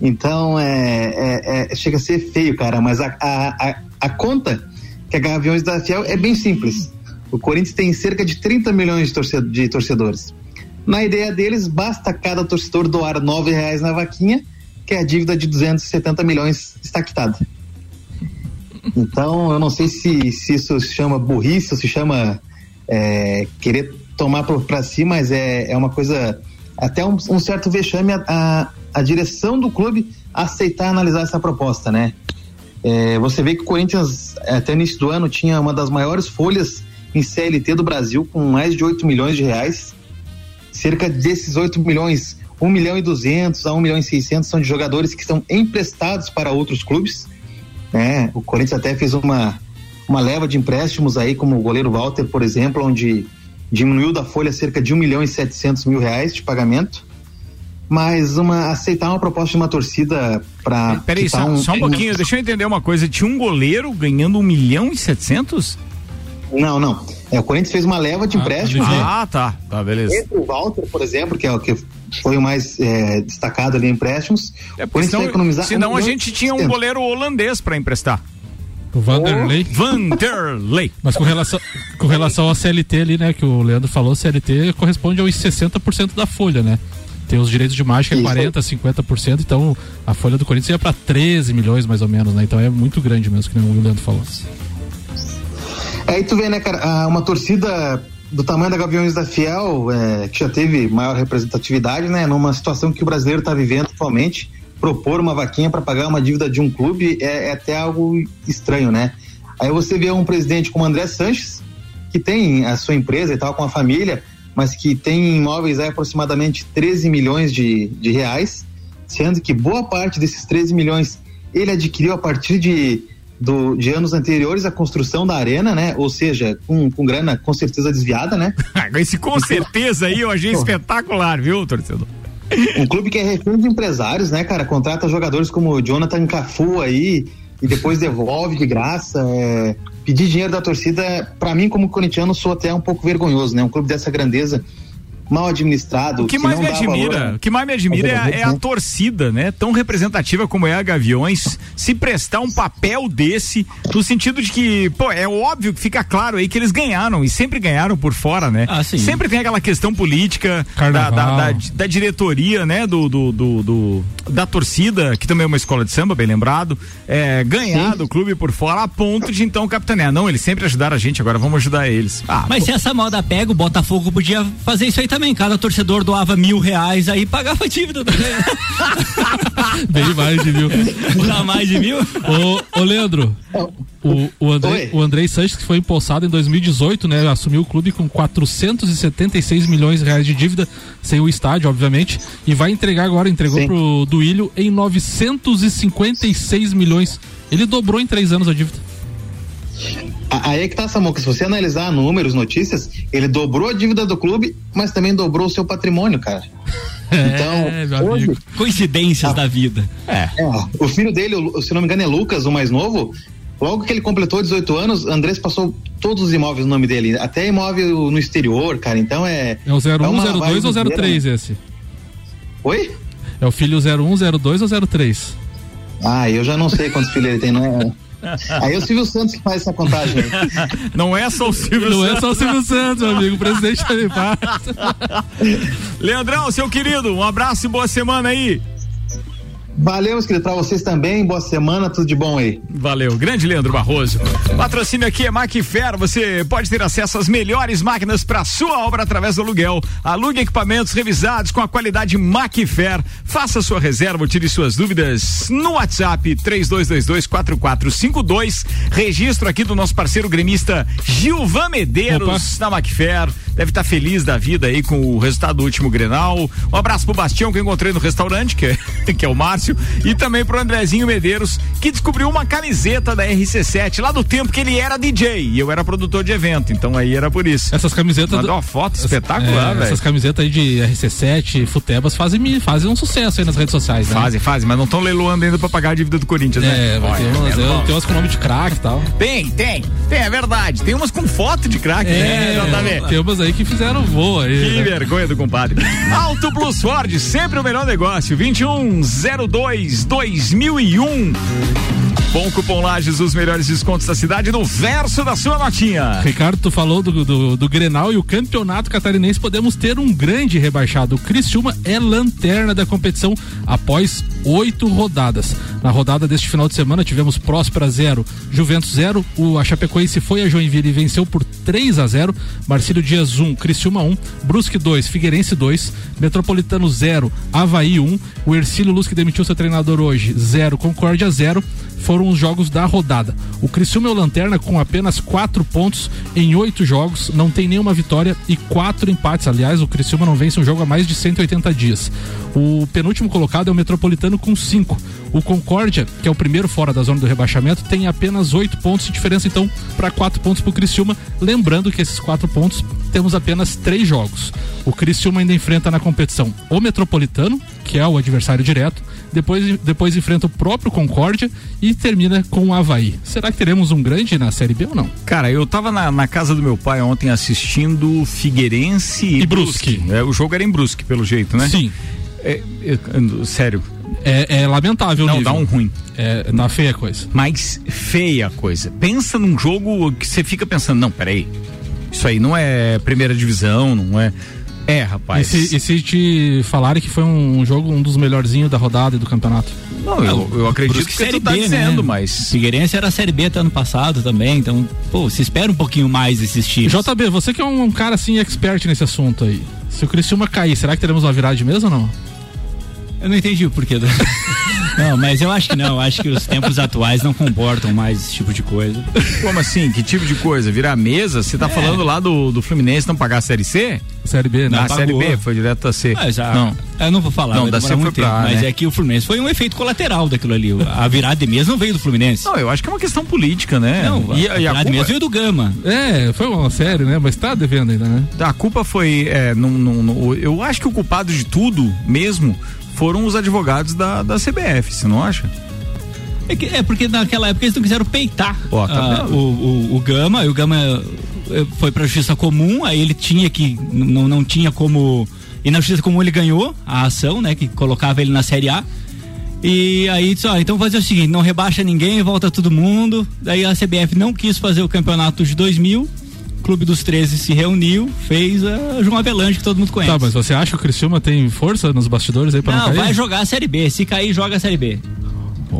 Então, é, é- é- chega a ser feio, cara, mas a, a, a, conta que a Gaviões da Fiel é bem simples. O Corinthians tem cerca de 30 milhões de torcedores. Na ideia deles, basta cada torcedor doar nove reais na vaquinha, que a dívida de 270 milhões está quitada. Então, eu não sei se, se isso se chama burrice ou se chama é, querer tomar para si, mas é, é uma coisa, até um, um certo vexame a, a, a direção do clube aceitar analisar essa proposta, né? É, você vê que o Corinthians, até o início do ano, tinha uma das maiores folhas em CLT do Brasil, com mais de 8 milhões de reais. Cerca desses 8 milhões, 1 milhão e 200 a 1 milhão e 600 são de jogadores que são emprestados para outros clubes. Né? O Corinthians até fez uma, uma leva de empréstimos aí, como o goleiro Walter, por exemplo, onde diminuiu da folha cerca de 1 milhão e 700 mil reais de pagamento. Mas uma, aceitar uma proposta de uma torcida para. Peraí, só, só um pouquinho, deixa eu entender uma coisa. Tinha um goleiro ganhando um milhão e setecentos? Não, não. É, o Corinthians fez uma leva de empréstimos, né? Ah, tá. Tá, beleza. Entre o Walter, por exemplo, que é o que foi o mais é, destacado ali em empréstimos. É, o porque Corinthians vai senão, economizar. senão um a gente tinha um 700. goleiro holandês pra emprestar. O Vanderlei. Vanderlei. Mas com relação, com relação ao CLT ali, né, que o Leandro falou, CLT corresponde aos 60% da folha, né? Tem os direitos de imagem que é Isso. 40, 50%, então a folha do Corinthians ia para 13 milhões mais ou menos, né? Então é muito grande mesmo, que nem o Leandro falou. Aí tu vê, né, cara, ah, uma torcida do tamanho da Gaviões da Fiel, é, que já teve maior representatividade, né, numa situação que o brasileiro está vivendo atualmente, propor uma vaquinha para pagar uma dívida de um clube é, é até algo estranho, né? Aí você vê um presidente como André Sanches, que tem a sua empresa e tal, com a família, mas que tem imóveis aí aproximadamente 13 milhões de, de reais, sendo que boa parte desses 13 milhões ele adquiriu a partir de, do, de anos anteriores à construção da arena, né? Ou seja, com, com grana com certeza desviada, né? Esse com certeza aí eu achei espetacular, viu, torcedor? Um clube que é refém de empresários, né, cara? Contrata jogadores como o Jonathan Cafu aí e depois devolve de graça. é, Pedir dinheiro da torcida, pra mim, como corintiano, sou até um pouco vergonhoso, né? Um clube dessa grandeza, mal administrado. O que que mais não me dá admira, valor, o que mais me admira é, a- é a né? torcida, né? Tão representativa como é a Gaviões, se prestar um papel desse, no sentido de que, pô, é óbvio que fica claro aí que eles ganharam e sempre ganharam por fora, né? Ah, sim. Sempre tem aquela questão política da, da, da- da diretoria, né? Do, do, do- do- da torcida, que também é uma escola de samba, bem lembrado, é, ganhar do clube por fora a ponto de então capitanear. Não, eles sempre ajudaram a gente, agora vamos ajudar eles. Ah, Mas se essa moda pega, o Botafogo podia fazer isso aí também. Cada torcedor doava mil reais aí pagava a dívida também. Bem mais de mil. Dá mais de mil? Ô, ô Leandro, o, o, Andrei, o Andrei Sanches, que foi empossado em 2018, né? Assumiu o clube com 476 milhões de reais de dívida, sem o estádio, obviamente, e vai entregar agora, entregou pro Duílio em 956 milhões. Ele dobrou em três anos a dívida. Aí é que tá, Samuca. Se você analisar números, notícias, ele dobrou a dívida do clube, mas também dobrou o seu patrimônio, cara. Então, hoje, Coincidências da vida. É. o filho dele, o- se não me engano, é Lucas, o mais novo. Logo que ele completou 18 anos, Andrés passou todos os imóveis no nome dele, até imóvel no exterior, cara. Então é. É o 01, uma 02 ou vibe 03 inteira, esse? né? Oi? É o filho 01, 02 ou 03? Ah, eu já não sei quantos filhos ele tem, não é? Aí é o Silvio Santos que faz essa contagem. aí. Não é só o Silvio Não Santos. é só o Silvio Santos, meu amigo. O presidente também faz. Leandrão, seu querido, um abraço e boa semana aí. Valeu, queridos, pra vocês também. Boa semana, tudo de bom aí. Valeu, grande Leandro Barroso. Patrocínio aqui é Macfer. Você pode ter acesso às melhores máquinas para sua obra através do aluguel. Alugue equipamentos revisados com a qualidade Macfer. Faça sua reserva, tire suas dúvidas no WhatsApp 32224452. Registro aqui do nosso parceiro gremista Gilvan Medeiros na Macfer. Deve estar feliz da vida aí com o resultado do último Grenal. Um abraço pro Bastião que eu encontrei no restaurante, que é, que é o Márcio, e também pro Andrezinho Medeiros, que descobriu uma camiseta da RC7 lá do tempo que ele era DJ e eu era produtor de evento, então aí era por isso. Essas camisetas. Mandou uma foto espetacular, É, velho. Essas camisetas aí de RC7, Futebas fazem, fazem um sucesso aí nas redes sociais, né? Fazem, fazem, mas não estão leiloando ainda pra pagar a dívida do Corinthians, né? É, vai ter Olha, umas, é bom. tem umas com nome de craque e tal. Tem, tem, tem, é verdade. Tem umas com foto de craque, né? É, tem umas aí que fizeram voo aí. Que né? vergonha do compadre. Auto Plus Ford, sempre o melhor negócio. 2102 2001. Bom cupom Lages, os melhores descontos da cidade no verso da sua notinha. Ricardo, tu falou do, do, do Grenal e o campeonato catarinense podemos ter um grande rebaixado. O Criciúma é lanterna da competição após oito rodadas. Na rodada deste final de semana tivemos Próspera 0, Juventus 0. O a Chapecoense foi a Joinville e venceu por 3 a 0. Marcílio Dias 1, Criciúma 1, Brusque 2, Figueirense 2, Metropolitano 0, Havaí 1. O Ercílio Luz que demitiu seu treinador hoje 0, Concórdia 0 foram os jogos da rodada. O Criciúma é o lanterna com apenas quatro pontos em oito jogos, não tem nenhuma vitória e quatro empates. Aliás, o Criciúma não vence um jogo há mais de 180 dias. O penúltimo colocado é o Metropolitano com cinco. O Concórdia, que é o primeiro fora da zona do rebaixamento, tem apenas oito pontos de diferença, então, para quatro pontos para o Criciúma. Lembrando que esses quatro pontos temos apenas três jogos. O Criciúma ainda enfrenta na competição o Metropolitano, que é o adversário direto, depois, depois enfrenta o próprio Concórdia e termina com o Havaí. Será que teremos um grande na Série B ou não? Cara, eu tava na, na casa do meu pai ontem assistindo Figueirense e, E Brusque. É, o jogo era em Brusque, pelo jeito, né? Sim. É, é, sério, É, é lamentável, Não, nível. dá um ruim. É, dá feia a coisa. Mas feia a coisa. Pensa num jogo que você fica pensando, não, peraí. Isso aí não é primeira divisão, não é. É, E rapaz. se, e se te falarem que foi um jogo um dos melhorzinhos da rodada e do campeonato? Não, eu, eu acredito que você Série tá B, dizendo, né? mas. Figueirense era a Série B até ano passado também, então, pô, se espera um pouquinho mais desses times. JB, você que é um, um cara assim expert nesse assunto aí. Se o Criciúma cair, será que teremos uma virada de mesa ou não? Eu não entendi o porquê. do- Não, mas eu acho que não. eu Acho que os tempos atuais não comportam mais esse tipo de coisa. Como assim? Que tipo de coisa? Virar mesa? Você tá falando lá do, do Fluminense não pagar a Série C? Série B, né? Na Não, Série. B, foi direto a C. Ah, já- Não. Eu não vou falar, Não, da C muito foi pra tempo, A, mas né? é que o Fluminense foi um efeito colateral daquilo ali. A virada de mesa não veio do Fluminense. Não, eu acho que é uma questão política, né? Não, e, a, e a virada de mesa culpa, veio do Gama. É, foi uma série, né? Mas tá devendo ainda, né? a culpa foi. é, num- num- num- eu acho que o culpado de tudo mesmo foram os advogados da, da CBF, você não acha? É, que- é porque naquela época eles não quiseram peitar Ó, tá ah, o, o, o Gama, e o Gama eh, foi pra justiça comum, aí ele tinha que, não, não tinha como, e na justiça comum ele ganhou a ação, né, que colocava ele na Série A, e aí disse, ó, então fazer o seguinte, não rebaixa ninguém, volta todo mundo, daí a CBF não quis fazer o campeonato de 2000, o Clube dos 13 se reuniu, fez a João Avelange, que todo mundo conhece. Tá, mas você acha que o Criciúma tem força nos bastidores aí pra não, Não, cair? vai jogar a Série B, se cair, joga a Série B.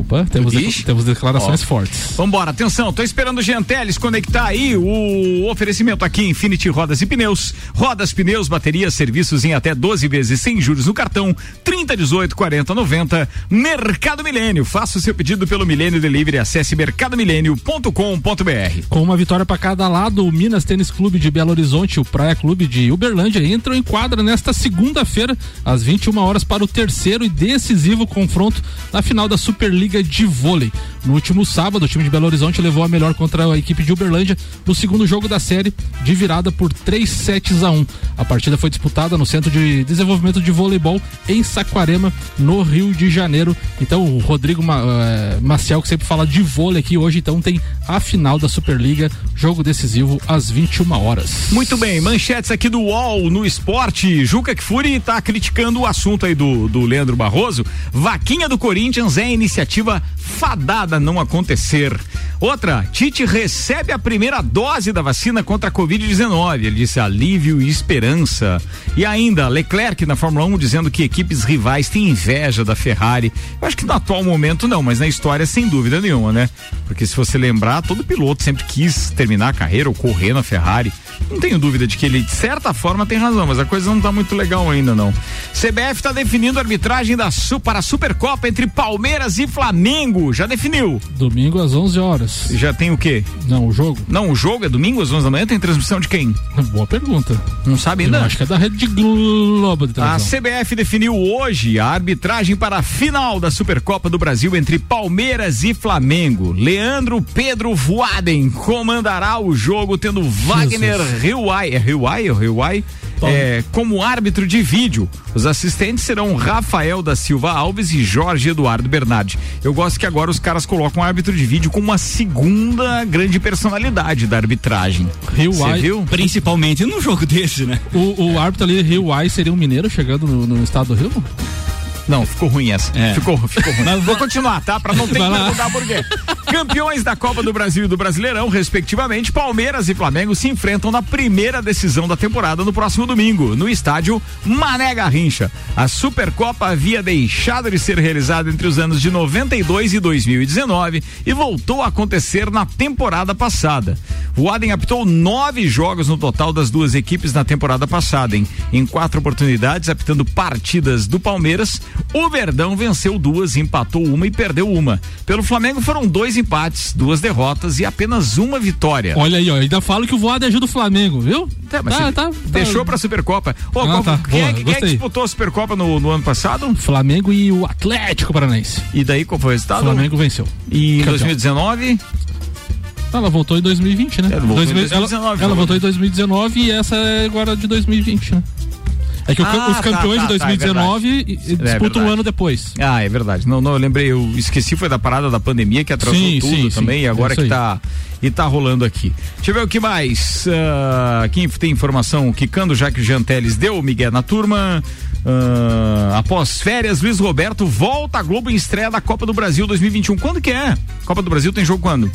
Opa, temos, de- temos declarações Ó. fortes. Vambora, atenção, tô esperando o Gianteles conectar aí o oferecimento aqui Infinity Rodas e Pneus. Rodas, pneus, baterias, serviços em até 12 vezes sem juros no cartão, 30, 18, 40, 90. Mercado Milênio. Faça o seu pedido pelo Milênio Delivery. Acesse mercadomilênio.com.br. Com uma vitória para cada lado, o Minas Tênis Clube de Belo Horizonte e o Praia Clube de Uberlândia entram em quadra nesta segunda-feira, às 21 horas, para o terceiro e decisivo confronto na final da Superliga de Vôlei. No último sábado, o time de Belo Horizonte levou a melhor contra a equipe de Uberlândia no segundo jogo da série, de virada por 3 sets a 1. A partida foi disputada no Centro de Desenvolvimento de Voleibol em Saquarema, no Rio de Janeiro. Então, o Rodrigo eh, Maciel, que sempre fala de vôlei aqui hoje, então tem a final da Superliga, jogo decisivo às 21 horas. Muito bem, manchetes aqui do UOL no esporte. Juca Kfouri tá criticando o assunto aí do, do Leandro Barroso. Vaquinha do Corinthians é iniciativa fadada não acontecer. Outra, Tite recebe a primeira dose da vacina contra a Covid-19. Ele disse alívio e esperança. E ainda, Leclerc na Fórmula 1 dizendo que equipes rivais têm inveja da Ferrari. Eu acho que no atual momento não, mas na história sem dúvida nenhuma, né? Porque se você lembrar, todo piloto sempre quis terminar a carreira ou correr na Ferrari. Não tenho dúvida de que ele, de certa forma, tem razão, mas a coisa não tá muito legal ainda, não. CBF está definindo a arbitragem da, para a Supercopa entre Palmeiras e Flamengo. Já definiu. Domingo às 11 horas. Já tem o quê? Não, o jogo? Não, o jogo é domingo às 11 da manhã? Tem transmissão de quem? Boa pergunta. Não sabe Eu ainda? acho que é da Rede Globo de A televisão. CBF definiu hoje a arbitragem para a final da Supercopa do Brasil entre Palmeiras e Flamengo. Leandro Pedro Voaden comandará o jogo, tendo Wagner Riuai. É Riuai ou Riuai? É, como árbitro de vídeo. Os assistentes serão Rafael da Silva Alves e Jorge Eduardo Bernardi. Eu gosto que agora os carai colocam o árbitro de vídeo como uma segunda grande personalidade da arbitragem. Rio Você Ai- viu? Principalmente num jogo desse, né? O, o árbitro ali, Rio Ai, seria um mineiro chegando no, no estado do Rio? Não, ficou ruim essa. É. Ficou, ficou ruim. Mas Vou continuar, tá? Pra não ter que Vai perguntar por quê. Campeões da Copa do Brasil e do Brasileirão, respectivamente, Palmeiras e Flamengo se enfrentam na primeira decisão da temporada no próximo domingo, no estádio Mané Garrincha. A Supercopa havia deixado de ser realizada entre os anos de 92 e 2019 e voltou a acontecer na temporada passada. O Adem apitou nove jogos no total das duas equipes na temporada passada, em, em quatro oportunidades, apitando partidas do Palmeiras. O Verdão venceu duas, empatou uma e perdeu uma. Pelo Flamengo foram dois empates, duas derrotas e apenas uma vitória. Olha aí, ó, ainda falo que o Voado ajuda o Flamengo, viu? É, mas tá, você tá, deixou tá. pra Supercopa. Ô, Ah, qual- tá, quem, é, boa, que- quem é que disputou a Supercopa no, no ano passado? Flamengo e o Atlético Paranaense. E daí qual foi o resultado? Flamengo venceu. E em Campeão. 2019? Ela voltou em 2020, né? Ela voltou em 2000 ela- 2019, Ela, né? voltou em 2019 e essa é agora de 2020, né? É que Ah, os tá, campeões tá, de tá, é 2019 e- e É disputam um verdade. ano depois. Ah, é verdade. Não, não, eu lembrei, eu esqueci, foi da parada da pandemia que atrasou Sim, tudo sim, também, sim, e agora é que tá. E tá rolando aqui. Deixa eu ver o que mais. Ah, quem tem informação? Quicando, já que o Janteles deu o Miguel na turma. Ah, após férias, Luiz Roberto volta à Globo em estreia da Copa do Brasil 2021. Quando que é? Copa do Brasil tem jogo quando?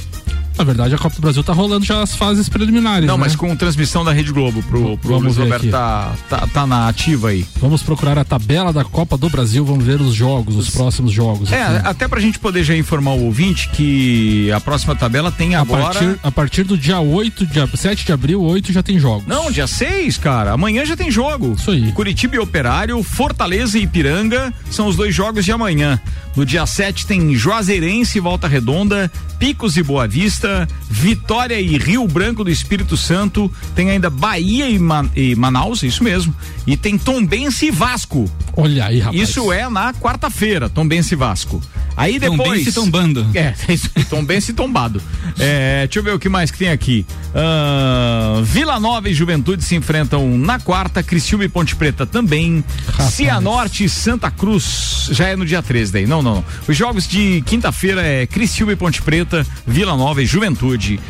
Na verdade, a Copa do Brasil tá rolando já as fases preliminares. Não, né? mas com transmissão da Rede Globo pro, pro Vamos Luiz Roberto tá, tá, tá na ativa aí. Vamos procurar a tabela da Copa do Brasil, vamos ver os jogos, os próximos jogos. É, aqui. até pra gente poder já informar o ouvinte que a próxima tabela tem a, agora. partir, a partir do dia 8, dia 7 de abril, 8 já tem jogos. Não, dia 6, cara. Amanhã já tem jogo. Isso aí. Curitiba e Operário, Fortaleza e Ipiranga são os dois jogos de amanhã. No dia 7 tem Juazeirense e Volta Redonda, Picos e Boa Vista, Vitória e Rio Branco do Espírito Santo, tem ainda Bahia e, Ma- e Manaus, isso mesmo. E tem Tombense e Vasco. Olha aí, rapaz. Isso é na quarta-feira, Tombense e Vasco. Aí depois. Tombense tombando. É, é Tombense tombado. É, deixa eu ver o que mais que tem aqui. Ah, Vila Nova e Juventude se enfrentam na quarta, Criciúma e Ponte Preta também. Cianorte e Santa Cruz já é no dia 13 daí. Não, não, não. Os jogos de quinta-feira é Criciúma e Ponte Preta, Vila Nova e Juventude.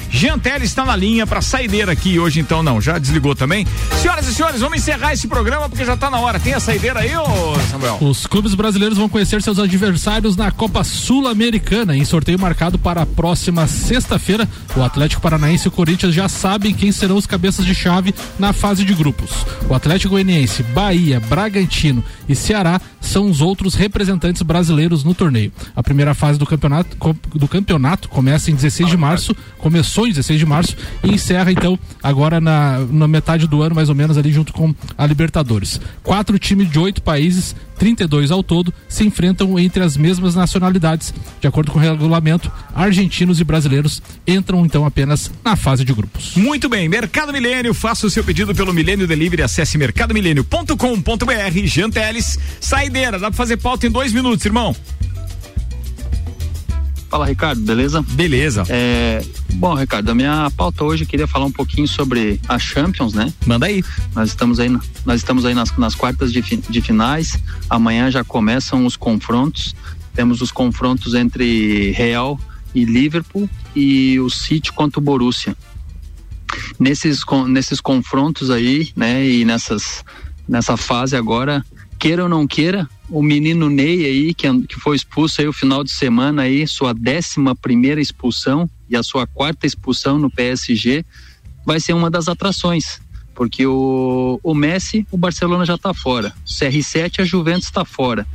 Jean Teles está na linha para saideira aqui hoje, então não, já desligou também. Senhoras e senhores, vamos encerrar esse programa porque já tá na hora. Tem a saideira aí, ô Samuel? Os clubes brasileiros vão conhecer seus adversários na Copa Sul-Americana, em sorteio marcado para a próxima sexta-feira. O Atlético Paranaense e o Corinthians já sabem quem serão os cabeças de chave na fase de grupos. O Atlético Goianiense, Bahia, Bragantino e Ceará são os outros representantes brasileiros no torneio. A primeira fase do campeonato, do campeonato começa em 16 de março, começou em 16 de março e encerra então agora na, na metade do ano, mais ou menos ali junto com a Libertadores. Quatro times de oito países, 32 ao todo, se enfrentam entre as mesmas nacionalidades. De acordo com o regulamento, argentinos e brasileiros entram então apenas na fase de grupos. Muito bem, Mercado Milênio, faça o seu pedido pelo Milênio Delivery, acesse mercadomilênio.com.br, Jean Teles, saideira, dá pra fazer pauta em dois minutos, irmão. Fala, Ricardo, beleza? Beleza. É, bom, Ricardo, a minha pauta hoje eu queria falar um pouquinho sobre a Champions, né? Manda aí. Nós estamos aí, nós estamos aí nas, nas quartas de, de finais. Amanhã já começam os confrontos. Temos os confrontos entre Real e Liverpool e o City contra o Borussia. Nesses, nesses confrontos aí, né, e nessas, nessa fase agora, queira ou não queira, o menino Ney aí, que, que foi expulso aí o final de semana aí, sua décima primeira expulsão e a sua quarta expulsão no PSG, vai ser uma das atrações. Porque o, o Messi, o Barcelona já está fora. O CR7, a Juventus está fora.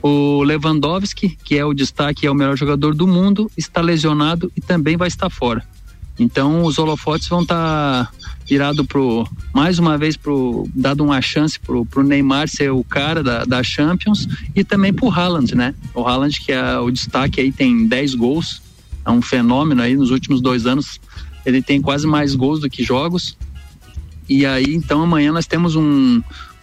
O Lewandowski, que é o destaque, é o melhor jogador do mundo, está lesionado e também vai estar fora. Então os holofotes vão estar virado pro mais uma vez pro dado uma chance pro, pro Neymar ser o cara da, da Champions e também pro Haaland, né? O Haaland que é o destaque aí tem 10 gols, é um fenômeno aí nos últimos dois anos. Ele tem quase mais gols do que jogos. E aí então amanhã nós temos um,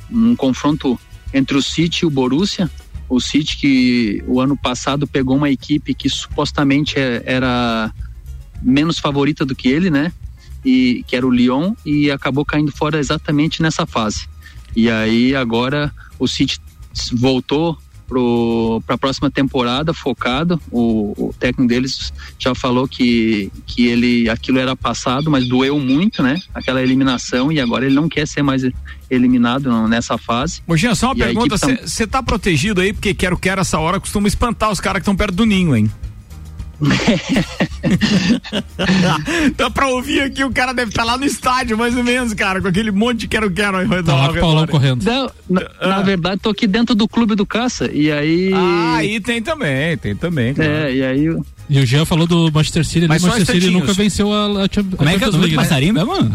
um confronto entre o City e o Borussia. O City que o ano passado pegou uma equipe que supostamente é- era menos favorita do que ele, né? E que era o Lyon e acabou caindo fora exatamente nessa fase. E aí agora o City voltou para a próxima temporada focado. O, o técnico deles já falou que, que ele aquilo era passado, mas doeu muito, né? Aquela eliminação e agora ele não quer ser mais eliminado nessa fase. Jean, só uma E pergunta, equipe tá- você tá protegido aí, porque quero quero essa hora costuma espantar os caras que estão perto do ninho, hein? Dá pra ouvir aqui, o cara deve estar lá no estádio, mais ou menos, cara, com aquele monte de quero-quero aí. Tá lá com o Paulão correndo. Não, na, na verdade, tô aqui dentro do clube do caça. E aí. Ah, aí tem também, tem também. claro. É, e aí. E o Jean falou do Manchester City, Mas o só Manchester City nunca venceu a, a, Champions- Como a é que é o nome de League, né? passarinho mesmo?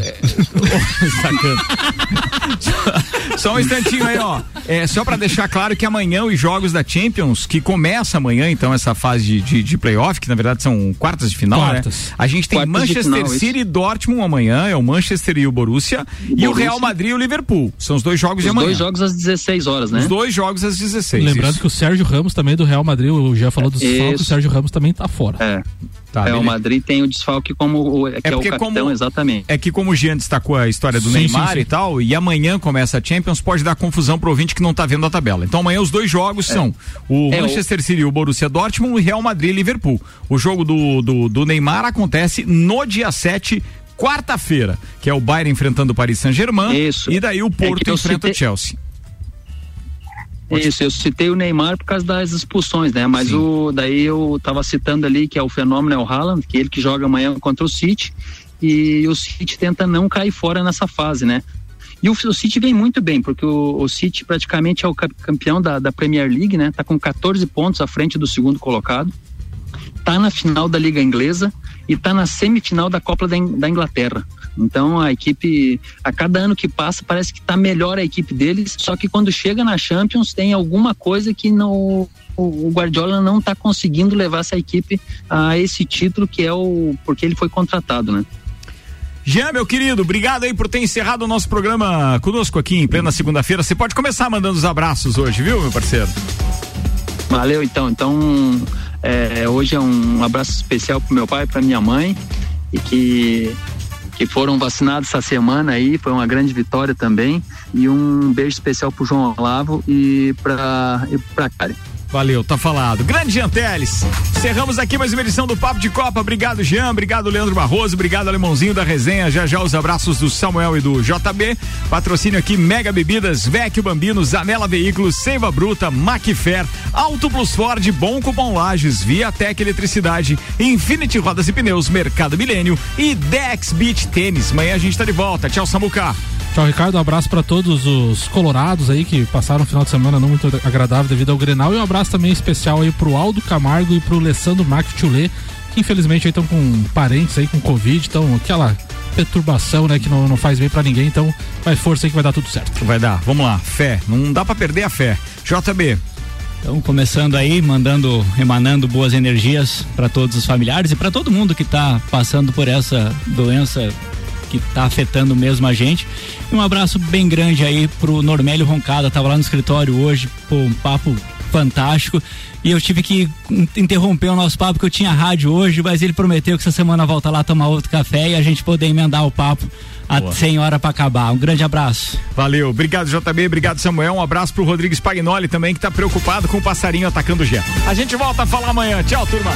Só um instantinho aí, ó. É, só pra deixar claro que amanhã os jogos da Champions, que começa amanhã, então, essa fase de, de, de playoff, que na verdade são quartas de final, Quartas. né? A gente tem Quartas de Manchester final, isso. City e Dortmund amanhã, é o Manchester e o Borussia, e o. Real Madrid e o Liverpool. São os dois jogos de Os amanhã. dois jogos às 16 horas, né? Os dois jogos às 16. Lembrando isso. que o Sérgio Ramos também do Real Madrid, o Jean falou dos Isso. falcos, o Sérgio Ramos também tá fora. É. Tá, Real beleza. Madrid tem o desfalque como o, que é, o porque capitão, como- exatamente. É que como o Jean destacou a história do Sim, Neymar sim, sim. e tal, e amanhã começa a Champions, pode dar confusão pro ouvinte que não tá vendo a tabela. Então amanhã os dois jogos são o É, o- Manchester City e o Borussia Dortmund e Real Madrid e Liverpool. O jogo do, do, do Neymar acontece no dia 7, quarta-feira, que é o Bayern enfrentando o Paris Saint-Germain Isso. e daí o É Porto enfrenta o Chelsea. Isso, eu citei o Neymar por causa das expulsões, né? Mas o daí eu tava citando ali que é o fenômeno é o Haaland, que ele que joga amanhã contra o City e o City tenta não cair fora nessa fase, né? E o, o City vem muito bem, porque o, o City praticamente é o campeão da, da Premier League, né? Tá com 14 pontos à frente do segundo colocado. Tá na final da Liga Inglesa e tá na semifinal da Copa da, In- da Inglaterra. Então a equipe, a cada ano que passa, parece que tá melhor a equipe deles, só que quando chega na Champions tem alguma coisa que não, o, Guardiola não tá conseguindo levar essa equipe a esse título que é o porque ele foi contratado, né? Jean, meu querido, obrigado aí por ter encerrado o nosso programa conosco aqui em plena segunda-feira. Você pode começar mandando os abraços hoje, viu, meu parceiro? Valeu, então. Então, é, hoje é um abraço especial pro meu pai, pra minha mãe, e que, que foram vacinados essa semana aí, foi uma grande vitória também. E um beijo especial pro João Olavo e pra, e pra Karen. Valeu, tá falado. Grande Jean Teles. Encerramos aqui mais uma edição do Papo de Copa. Obrigado, Jean. Obrigado, Leandro Barroso. Obrigado, Alemãozinho da resenha. Já já os abraços do Samuel e do JB. Patrocínio aqui, Mega Bebidas, Vecchio Bambino, Zanela Veículos, Seiva Bruta, Macfer, Auto Plus Ford, Bom Cupom Lages, Viatec Eletricidade, Infinity Rodas e Pneus, Mercado Milênio e Dex Beach Tênis. Amanhã a gente tá de volta. Tchau, Samuca. Tchau, Ricardo. Um abraço para todos os colorados aí que passaram um final de semana não muito agradável devido ao Grenal. E um abraço também especial aí pro Aldo Camargo e pro Alessandro Mac Tchulê, que infelizmente estão com parentes aí com Covid, então aquela perturbação, né, que não, não faz bem para ninguém. Então, vai força aí que vai dar tudo certo. Vai dar. Vamos lá. Fé. Não dá para perder a fé. JB. Então, começando aí, mandando, emanando boas energias para todos os familiares e para todo mundo que está passando por essa doença que está afetando mesmo a gente. E um abraço bem grande aí pro Normélio Roncada, tava lá no escritório hoje, pô, um papo fantástico. E eu tive que in- interromper o nosso papo, porque eu tinha rádio hoje, mas ele prometeu que essa semana volta lá tomar outro café e a gente poder emendar o papo a Boa. 100 horas para acabar. Um grande abraço. Valeu, obrigado JB, obrigado Samuel, um abraço pro Rodrigues Pagnoli também que tá preocupado com o passarinho atacando o Gé. A gente volta a falar amanhã. Tchau, turma.